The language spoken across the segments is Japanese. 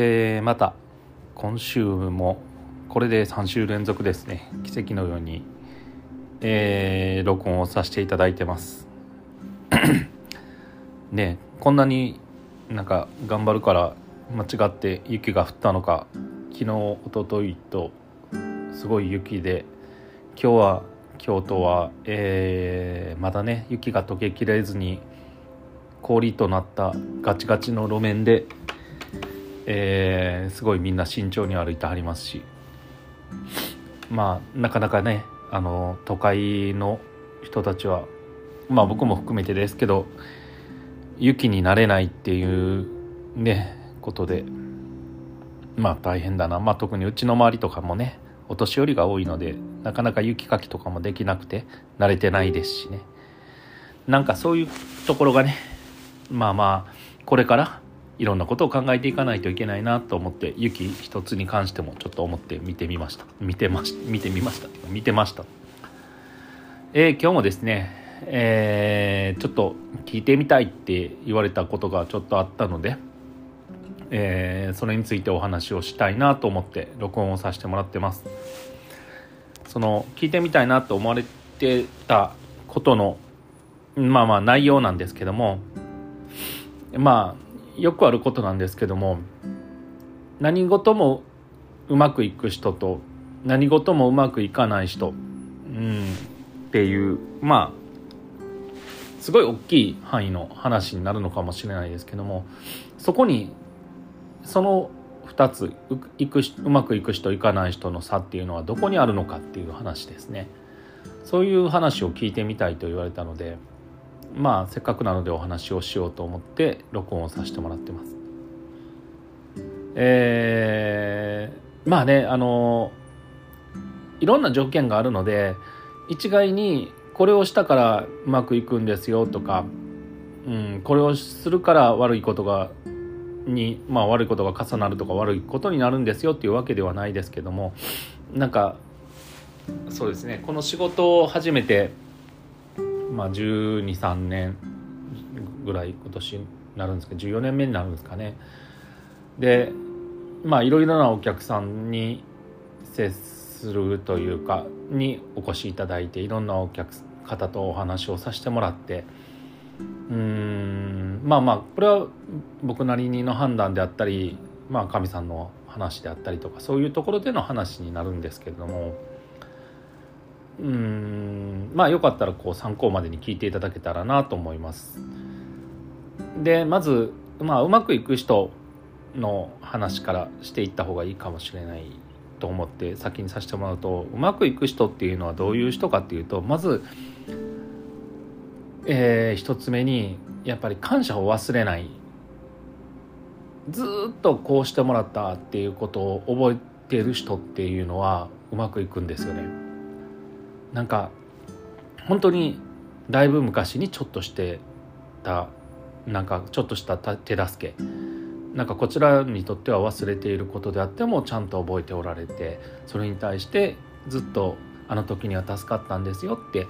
えー、また今週もこれで3週連続ですね。奇跡のように、えー、録音をさせていただいてます。ねこんなになんか頑張るから間違って雪が降ったのか昨日一昨日とすごい雪で今日は京都は、えー、まだね雪が溶けきれずに氷となったガチガチの路面で、えー、すごいみんな慎重に歩いてはりますし。まあなかなかねあの都会の人たちはまあ僕も含めてですけど雪になれないっていうねことでまあ大変だな。まあ特にうちの周りとかもねお年寄りが多いのでなかなか雪かきとかもできなくて慣れてないですしね。なんかそういうところがねまあまあこれからいろんなことを考えていかないといけないなと思って雪一つに関してもちょっと思って見てみました。見てまし見てみました。見てました。えー、今日もですねえー、ちょっと聞いてみたいって言われたことがちょっとあったので、えー、それについてお話をしたいなと思って録音をさせてもらってます。その聞いてみたいなと思われてたことのまあまあ内容なんですけどもまあよくあることなんですけども何事もうまくいく人と何事もうまくいかない人、うん、っていうまあすごい大きい範囲の話になるのかもしれないですけどもそこにその2ついくうまくいく人いかない人の差っていうのはどこにあるのかっていう話ですね。そういう話を聞いてみたいと言われたのでまあせっかくなのでお話をしようと思って録音をさせてもらってます。えー、まあねあのいろんな条件があるので一概にこれをしたからうまくいくんですよとか、うん、これをするから悪いことがに、まあ、悪いことが重なるとか悪いことになるんですよっていうわけではないですけどもなんかそうですねこの仕事を始めてまあ、123年ぐらい今年になるんですけど14年目になるんですかね。でまあいろいろなお客さんに接するというかにお越しいただいていろんなお客方とお話をさせてもらってうんまあまあこれは僕なりにの判断であったりまあ神さんの話であったりとかそういうところでの話になるんですけれどもうんまあよかったらこう参考までに聞いていただけたらなと思います。でまず、まあ、うまくいく人の話からしていった方がいいかもしれないと思って先にさせてもらうとうまくいく人っていうのはどういう人かっていうとまず、えー、一つ目にやっぱり感謝を忘れないずっとこうしてもらったっていうことを覚えてる人っていうのはうまくいくんですよね。なんか本当にだいぶ昔にちょっとしてたなんかちょっとした手助け。なんかこちらにとっては忘れていることであってもちゃんと覚えておられてそれに対してずっとあの時には助かったんですよって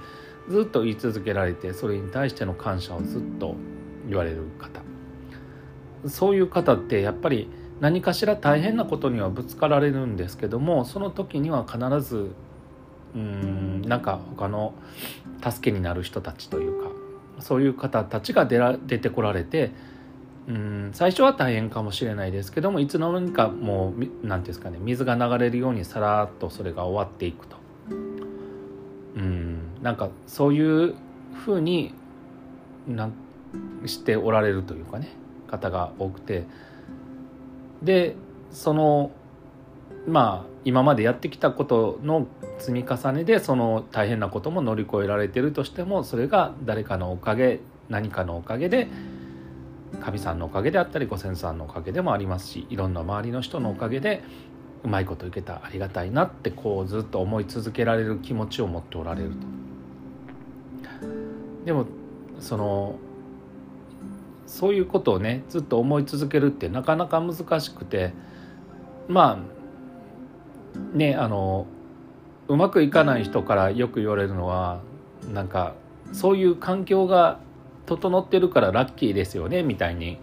ずっと言い続けられてそれに対しての感謝をずっと言われる方。そういう方ってやっぱり何かしら大変なことにはぶつかられるんですけどもその時には必ずうんなんか他の助けになる人たちというかそういう方たちが出ら出てこられてうん最初は大変かもしれないですけどもいつの間にかもう何て言うんですかね水が流れるようにさらっとそれが終わっていくと。うんなんかそういうふうになしておられるというかね方が多くて。でそのまあ今までやってきたことの積み重ねでその大変なことも乗り越えられてるとしてもそれが誰かのおかげ何かのおかげで神さんのおかげであったりご先祖さんのおかげでもありますしいろんな周りの人のおかげでうまいこといけたありがたいなってこうずっと思い続けられる気持ちを持っておられると。でもそのそういうことをねずっと思い続けるってなかなか難しくてまあねあのうまくいかない人からよく言われるのはなんかそういう環境が整ってるからラッキーですよねみたいに。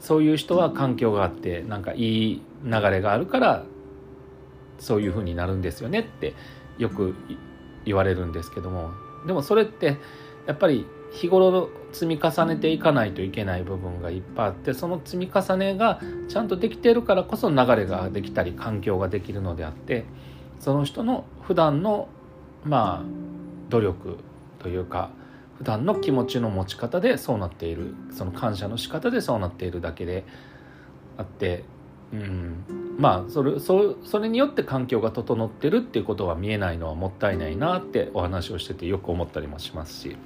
そういう人は環境があってなんかいい流れがあるからそういうふうになるんですよねってよく言われるんですけども。でもそれってやっぱり日頃積み重ねていかないといけない部分がいっぱいあってその積み重ねがちゃんとできてるからこそ流れができたり環境ができるのであってその人の普段のまあ努力というか普段の気持ちの持ち方でそうなっているその感謝の仕方でそうなっているだけであって、うん、まあそれそそれによって環境が整ってるっていうことが見えないのはもったいないなってお話をしててよく思ったりもしますし。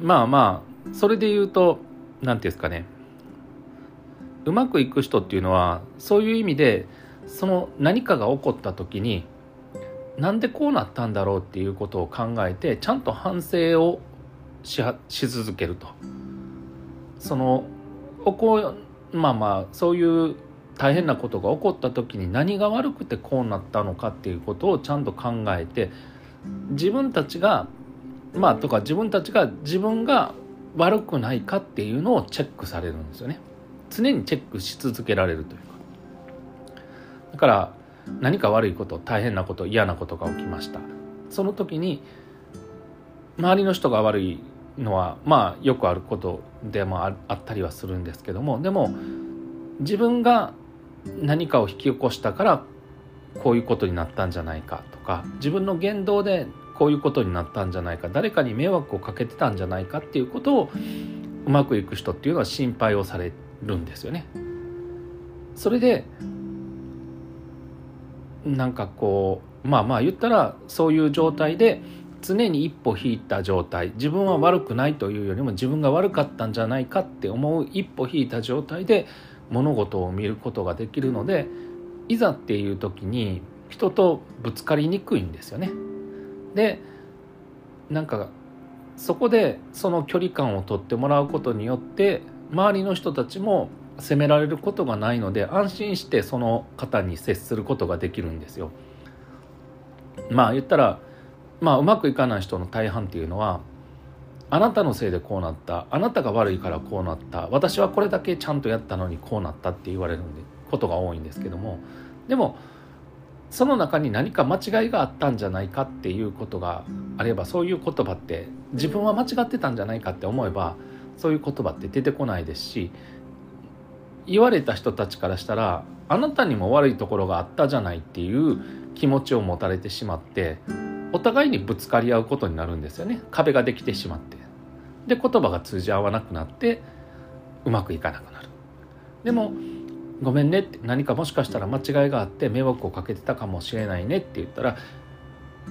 まあまあそれで言うと何て言うんですかね。うまくいく人っていうのはそういう意味でその何かが起こった時になんでこうなったんだろうっていうことを考えてちゃんと反省をしし続けると。そのここまあまあそういう大変なことが起こった時に何が悪くてこうなったのかっていうことをちゃんと考えて自分たちがまあとか自分たちが自分が悪くないかっていうのをチェックされるんですよね。常にチェックし続けられるというか。だから何か悪いこと大変なこと嫌なことが起きました。その時に周りの人が悪いのはまあよくあることでもあったりはするんですけども。でも自分が何かを引き起こしたからこういうことになったんじゃないかとか自分の言動でこういうことになったんじゃないか誰かに迷惑をかけてたんじゃないかっていうことをうまくいく人っていうのは心配をされるんですよね。それでなんかこうまあまあ言ったらそういう状態で常に一歩引いた状態自分は悪くないというよりも自分が悪かったんじゃないかって思う一歩引いた状態で物事を見ることができるのでいざっていう時に人とぶつかりにくいんですよね。でなんかそこでその距離感をとってもらうことによって周りの人たちも責められることがないので安心してその方に接することができるんですよ。まあ言ったらまあうまくいかない人の大半っていうのはあなたのせいでこうなったあなたが悪いからこうなった私はこれだけちゃんとやったのにこうなったって言われるんでことが多いんですけどもでもその中に何か間違いがあったんじゃないかっていうことがあればそういう言葉って自分は間違ってたんじゃないかって思えばそういう言葉って出てこないですし言われた人たちからしたらあなたにも悪いところがあったじゃないっていう気持ちを持たれてしまってお互いにぶつかり合うことになるんですよね。壁ができてしまって。で言葉が通じ合わなくなってうまくいかなくなる。でも「ごめんね」って何かもしかしたら間違いがあって迷惑をかけてたかもしれないねって言ったら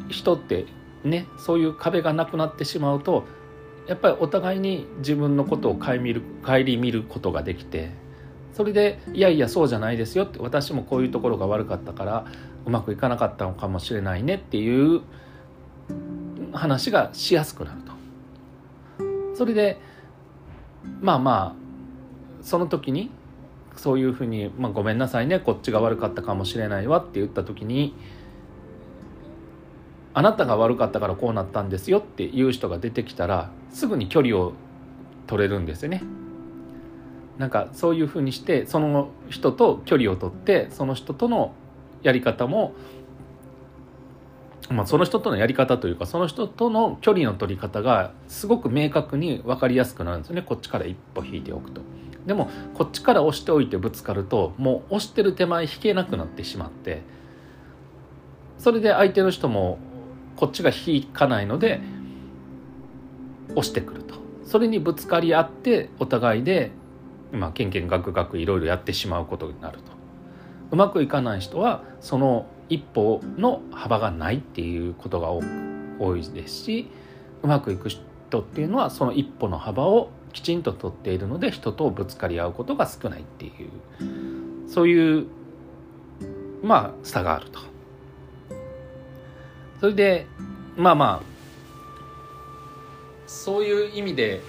人ってねそういう壁がなくなってしまうとやっぱりお互いに自分のことを顧みる顧みることができてそれで「いやいやそうじゃないですよ」って私もこういうところが悪かったからうまくいかなかったのかもしれないねっていう話がしやすくなると。それでまあまあその時にそういうふうに、まあ、ごめんなさいねこっちが悪かったかもしれないわって言った時にあなたが悪かったからこうなったんですよっていう人が出てきたらすぐに距離を取れるんですよね。なんかそういうふうにしてその人と距離を取ってその人とのやり方もまあ、その人とのやり方というかその人との距離の取り方がすごく明確に分かりやすくなるんですよねこっちから一歩引いておくと。でもこっちから押しておいてぶつかるともう押してる手前引けなくなってしまってそれで相手の人もこっちが引かないので押してくると。それにぶつかり合ってお互いでまあけんけんがくがくいろいろやってしまうことになると。うまくいかない人はその一歩の幅がないっていうことが多いですしうまくいく人っていうのはその一歩の幅をきちんと取っているので人とぶつかり合うことが少ないっていうそういうまあ差があると。それでまあまあそういう意味で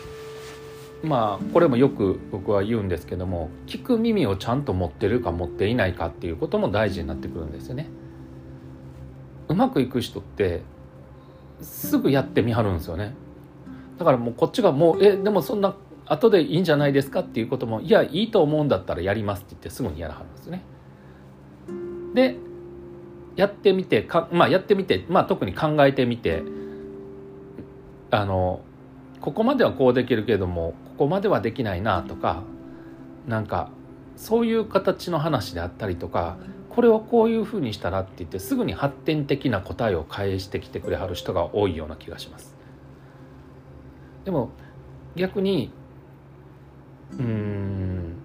まあこれもよく僕は言うんですけども聞く耳をちゃんと持ってるか持っていないかっていうことも大事になってくるんですよね。うまくいく人ってすぐやってみはるんですよねだからもうこっちがもう「えでもそんな後でいいんじゃないですかっていうこともいやいいと思うんだったらやりますって言ってすぐにやらはるんですね。でやってみてか、まあ、やってみて、まあ、特に考えてみてあのここまではこうできるけどもここまではできないなとかなんかそういう形の話であったりとかこれをこういうふうにしたらって言ってすぐに発展的な答えを返してきてくれはる人が多いような気がします。でも逆にうん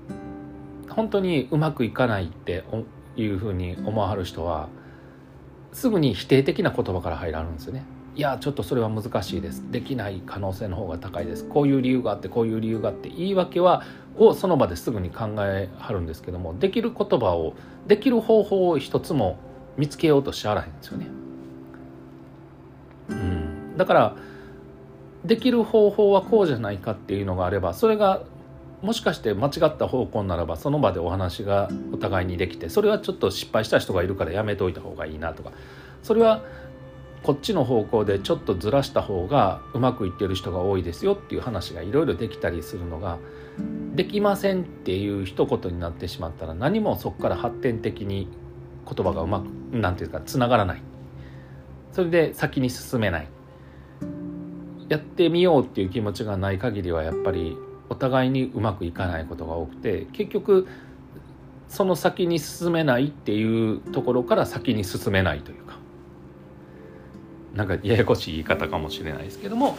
本当にうまくいかないっていうふうに思わはる人はすぐに否定的な言葉から入られるんですよね。いやちょっとそれは難しいですできない可能性の方が高いですこういう理由があってこういう理由があって言い訳はをその場ですぐに考えはるんですけどもできる言葉をできる方法を一つも見つけようとしあらへんですよね。うん、だからできる方法はこうじゃないかっていうのがあればそれがもしかして間違った方向ならばその場でお話がお互いにできてそれはちょっと失敗した人がいるからやめておいた方がいいなとか。それはこっちの方向でちょっとずらした方がうまくいってる人が多いですよっていう話がいろいろできたりするのができませんっていう一言になってしまったら何もそこから発展的に言葉がうまく何て言うかつながらない。それで先に進めない。やってみようっていう気持ちがない限りはやっぱりお互いにうまくいかないことが多くて結局その先に進めないっていうところから先に進めないというかなんかややこしい言い方かもしれないですけども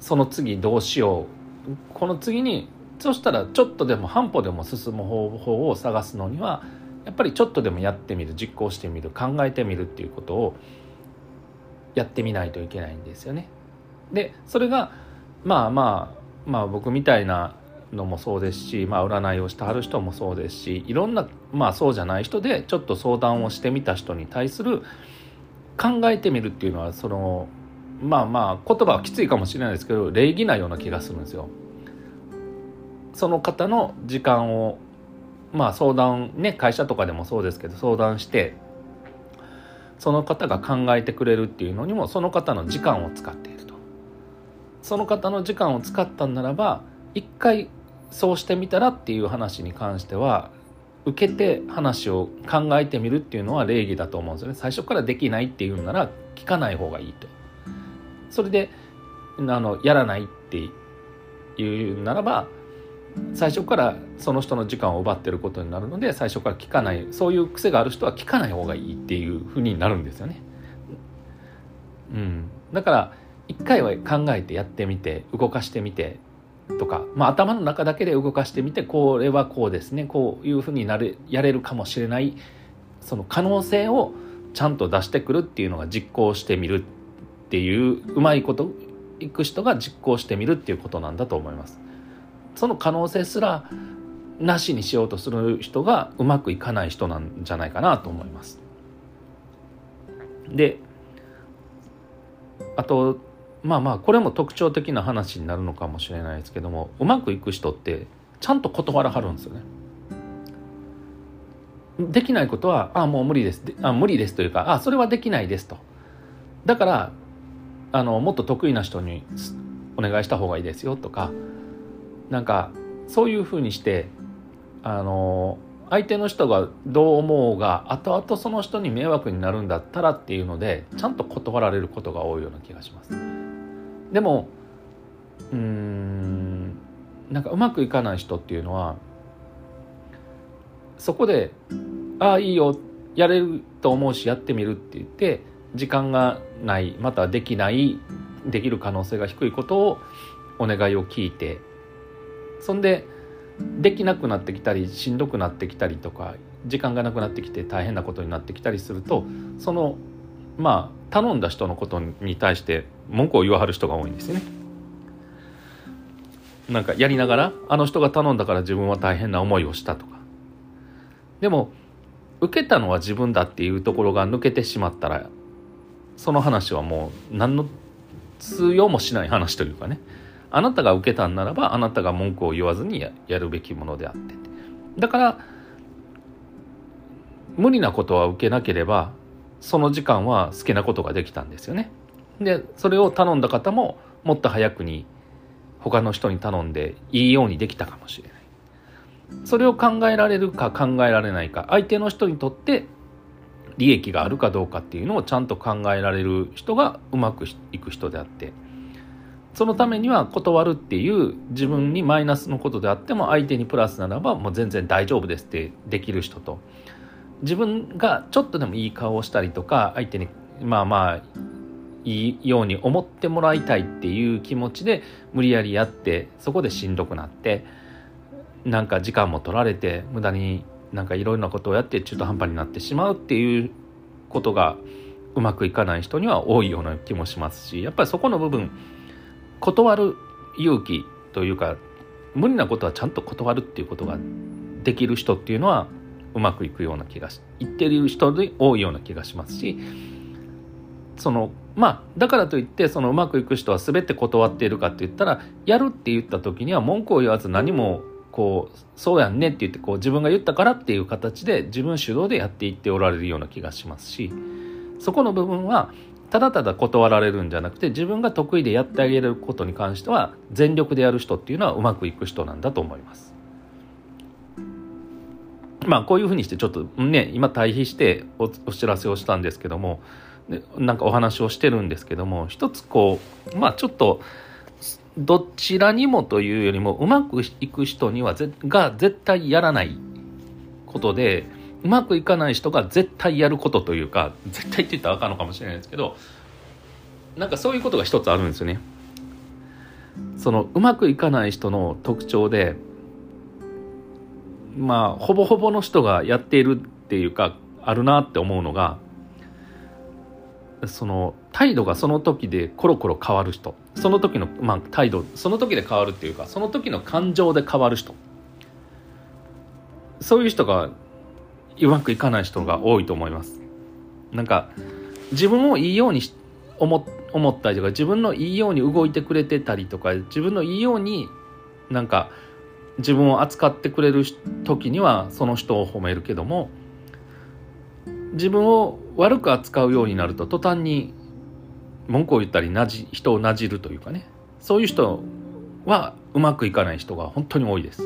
その次どうしようこの次にそしたらちょっとでも半歩でも進む方法を探すのにはやっぱりちょっとでもやってみる実行してみる考えてみるっていうことをやってみないといけないんですよね。でそれがまあまあまあ僕みたいなのもそうですし、まあ、占いをしてはる人もそうですしいろんな、まあ、そうじゃない人でちょっと相談をしてみた人に対する考えてみるっていうのはそのまあまあ言葉はきついかもしれないですけど礼儀なような気がするんですよ。その方の時間をまあ相談ね会社とかでもそうですけど相談してその方が考えてくれるっていうのにもその方の時間を使っている。その方の時間を使ったんならば一回そうしてみたらっていう話に関しては受けて話を考えてみるっていうのは礼儀だと思うんですよね。最初からできないっていうなら聞かない方がいいと。それであのやらないっていうならば最初からその人の時間を奪ってることになるので最初から聞かないそういう癖がある人は聞かない方がいいっていうふうになるんですよね。うん、だから一回は考えてやってみて動かしてみてとか、まあ、頭の中だけで動かしてみてこれはこうですねこういうふうになるやれるかもしれないその可能性をちゃんと出してくるっていうのが実行してみるっていううまいこといく人が実行してみるっていうことなんだと思います。その可能性すらなしにしようとする人がうまくいかない人なんじゃないかなと思います。であとまあまあこれも特徴的な話になるのかもしれないですけどもうまくいく人ってちゃんと断らはるんですよね。できないことは「ああもう無理です」あ無理ですというか「あそれはできないです」と。だからあのもっと得意な人にお願いした方がいいですよとかなんかそういうふうにしてあの相手の人がどう思うが後々その人に迷惑になるんだったらっていうのでちゃんと断られることが多いような気がします。でもうーんなんかうまくいかない人っていうのはそこで「ああいいよやれると思うしやってみる」って言って時間がないまたできないできる可能性が低いことをお願いを聞いてそんでできなくなってきたりしんどくなってきたりとか時間がなくなってきて大変なことになってきたりするとそのまあ頼んだ人のことに対して文句を言わはる人が多いんですね。なんかやりながらあの人が頼んだから自分は大変な思いをしたとか。でも受けたのは自分だっていうところが抜けてしまったらその話はもう何の通用もしない話というかね。あなたが受けたんならばあなたが文句を言わずにやるべきものであって。だから無理なことは受けなければその時間は好きなことができたんですよね。でそれを頼んだ方ももっと早くに他の人に頼んでいいようにできたかもしれないそれを考えられるか考えられないか相手の人にとって利益があるかどうかっていうのをちゃんと考えられる人がうまくいく人であってそのためには断るっていう自分にマイナスのことであっても相手にプラスならばもう全然大丈夫ですってできる人と自分がちょっとでもいい顔をしたりとか相手にまあまあいいように思ってもらいたいっていう気持ちで無理やりやってそこでしんどくなってなんか時間も取られて無駄になんかいろんなことをやって中途半端になってしまうっていうことがうまくいかない人には多いような気もしますしやっぱりそこの部分断る勇気というか無理なことはちゃんと断るっていうことができる人っていうのはうまくいくような気がし言ってる人で多いような気がしますしそのまあだからといってそのうまくいく人は全て断っているかって言ったらやるって言った時には文句を言わず何もこうそうやんねって言ってこう自分が言ったからっていう形で自分主導でやっていっておられるような気がしますしそこの部分はただただ断られるんじゃなくて自分が得意でやってあげることに関しては全力でやる人っていうのはうまくいく人なんだと思います。まあこういうふうにしてちょっとね今対比してお知らせをしたんですけどもなんかお話をしてるんですけども一つこうまあちょっとどちらにもというよりもうまくいく人にはぜが絶対やらないことでうまくいかない人が絶対やることというか絶対って言ったらあかんのかもしれないですけどなんかそういうことが一つあるんですよね。そのうまくいかない人の特徴でまあほぼほぼの人がやっているっていうかあるなって思うのがその態度がその時でコロコロ変わる人。その時の、まあ、態度その時で変わるっていうかその時の感情で変わる人。そういう人がうまくいかない人が多いと思います。なんか自分をいいように思思ったりとか自分のいいように動いてくれてたりとか自分のいいようになんか自分を扱ってくれる時にはその人を褒めるけども自分を悪く扱うようになると途端に文句を言ったりなじ人をなじるというかね。そういう人はうまくいかない人が本当に多いです。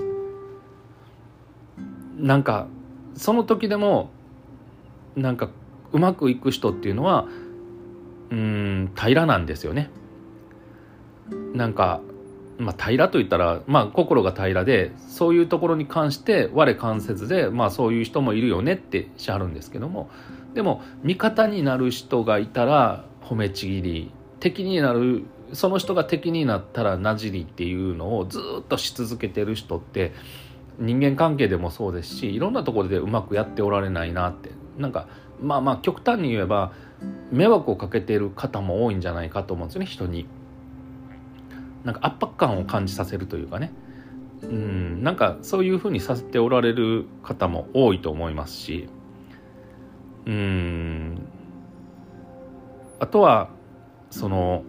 なんかその時でもなんかうまくいく人っていうのはうん平らなんですよね。なんかまあ、平らと言ったら、まあ、心が平らでそういうところに関して我関せずで、まあ、そういう人もいるよねってしはるんですけども。でも味方になる人がいたら褒めちぎり。敵になるその人が敵になったらなじりっていうのをずっとし続けてる人って人間関係でもそうですしいろんなところでうまくやっておられないなって。なんかまあまあ極端に言えば迷惑をかけている方も多いんじゃないかと思うんですよね人に。なんか圧迫感を感じさせるというかね。うんなんかそういうふうにさせておられる方も多いと思いますし。うん。あとはその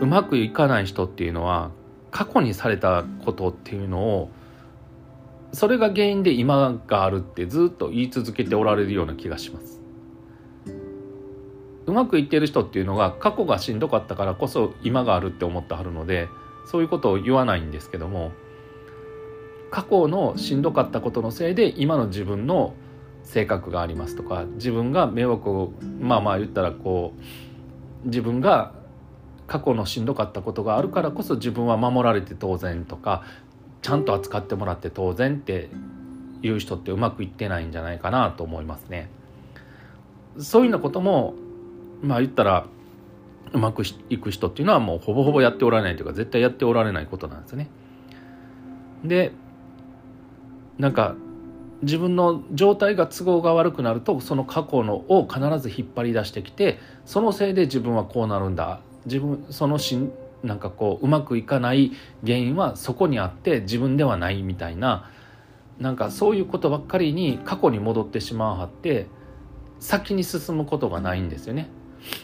うまくいかない人っていうのは過去にされたことっていうのをそれが原因で今があるってずっと言い続けておられるような気がします。うまくいってる人っていうのが過去がしんどかったからこそ今があるって思ってはるのでそういうことを言わないんですけども過去のしんどかったことのせいで今の自分の性格がありますとか自分が迷惑をまあまあ言ったらこう自分が過去のしんどかったことがあるからこそ自分は守られて当然とかちゃんと扱ってもらって当然っていう人ってうまくいってないんじゃないかなと思いますね。そういうようなこともまあ言ったらうまくいく人っていうのはもうほぼほぼやっておられないというか絶対やっておられないことなんですね。でなんか自分の状態が都合が悪くなるとその過去のを必ず引っ張り出してきてそのせいで自分はこうなるんだ自分そのしなんかこううまくいかない原因はそこにあって自分ではないみたいななんかそういうことばっかりに過去に戻ってしまうはって先に進むことがないんですよね。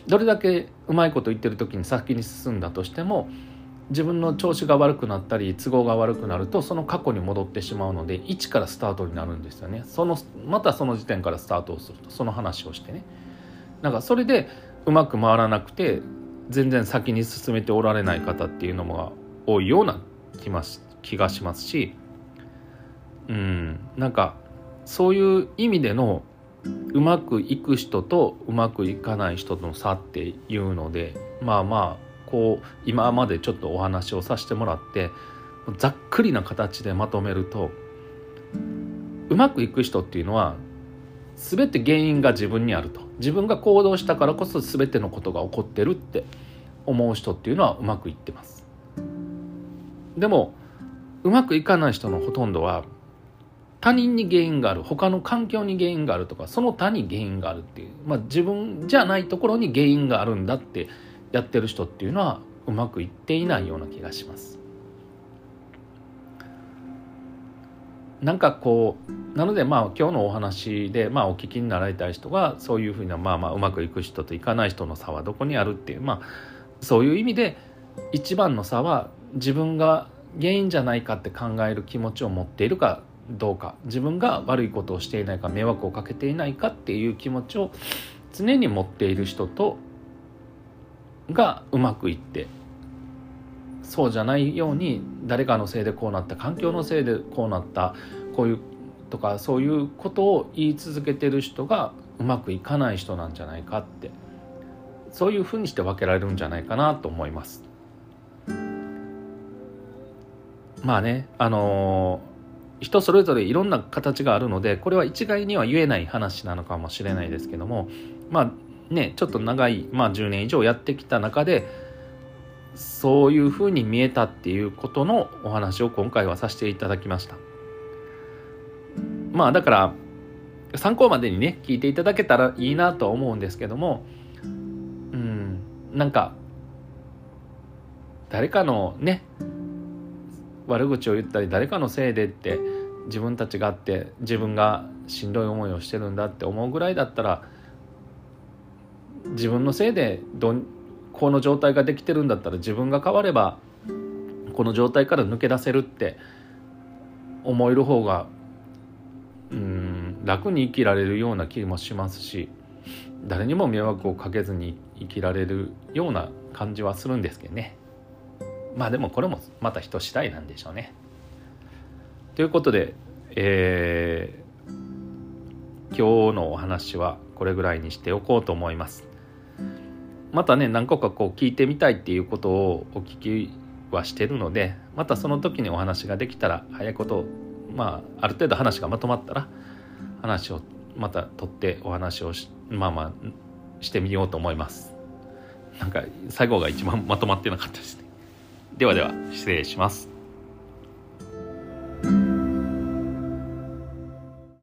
どれだけうまいこと言ってる時に先に進んだとしても自分の調子が悪くなったり都合が悪くなるとその過去に戻ってしまうので一からスタートになるんですよね。そのまたその時点からスタートをするとその話をしてね。なんかそれでうまく回らなくて全然先に進めておられない方っていうのも多いような気ます気がしますしうんなんかそういう意味でのうまくいく人とうまくいかない人の差っていうのでまあまあこう今までちょっとお話をさせてもらってざっくりな形でまとめるとうまくいく人っていうのは全て原因が自分にあると。自分が行動したからこそ全てのことが起こってるって思う人っていうのはうまくいってます。でもうまくいかない人のほとんどは他人に原因がある他の環境に原因があるとかその他に原因があるっていう、まあ、自分じゃないところに原因があるんだってやってる人っていうのはうまくいっていないような気がします。なんかこうなのでまあ今日のお話でまあお聞きになられたい人がそういうふうなまあまあうまくいく人といかない人の差はどこにあるっていうまあそういう意味で一番の差は自分が原因じゃないかって考える気持ちを持っているかどうか自分が悪いことをしていないか迷惑をかけていないかっていう気持ちを常に持っている人とがうまくいってそうじゃないように誰かのせいでこうなった環境のせいでこうなったこういうとかそういうことを言い続けてる人がうまくいかない人なんじゃないかってそういうふうにして分けられるんじゃないかなと思います。まあねあの、人それぞれいろんな形があるのでこれは一概には言えない話なのかもしれないですけどもまあねちょっと長い、まあ、10年以上やってきた中でそういうふうに見えたっていうことのお話を今回はさせていただきました。まあだから参考までにね聞いていただけたらいいなとは思うんですけどもうんなんか誰かのね悪口を言ったり誰かのせいでって自分たちがあって自分がしんどい思いをしてるんだって思うぐらいだったら自分のせいでどんこの状態ができてるんだったら自分が変わればこの状態から抜け出せるって思える方がうん楽に生きられるような気もしますし誰にも迷惑をかけずに生きられるような感じはするんですけどね。まあでもこれもまた人次第なんでしょうね。ということで、えー、今日のお話はこれぐらいにしておこうと思います。またね何個かこう聞いてみたいっていうことをお聞きはしてるのでまたその時にお話ができたら早いことまあある程度話がまとまったら話をまた取ってお話をまあまあしてみようと思いますなんか最後が一番まとまってなかったですではでは、失礼します。